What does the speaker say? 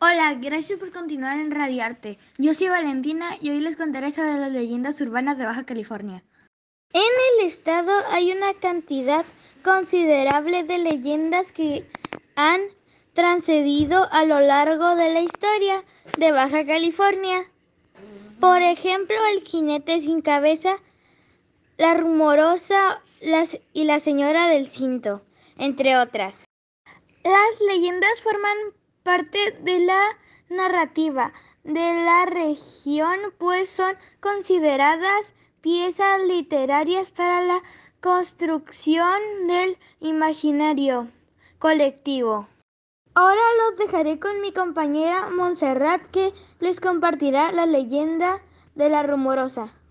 Hola, gracias por continuar en Radiarte. Yo soy Valentina y hoy les contaré sobre las leyendas urbanas de Baja California. En el estado hay una cantidad considerable de leyendas que han transcedido a lo largo de la historia de Baja California. Por ejemplo, el jinete sin cabeza, la rumorosa y la señora del cinto, entre otras. Las leyendas forman parte de la narrativa de la región, pues son consideradas piezas literarias para la construcción del imaginario colectivo. Ahora los dejaré con mi compañera Montserrat que les compartirá la leyenda de la rumorosa.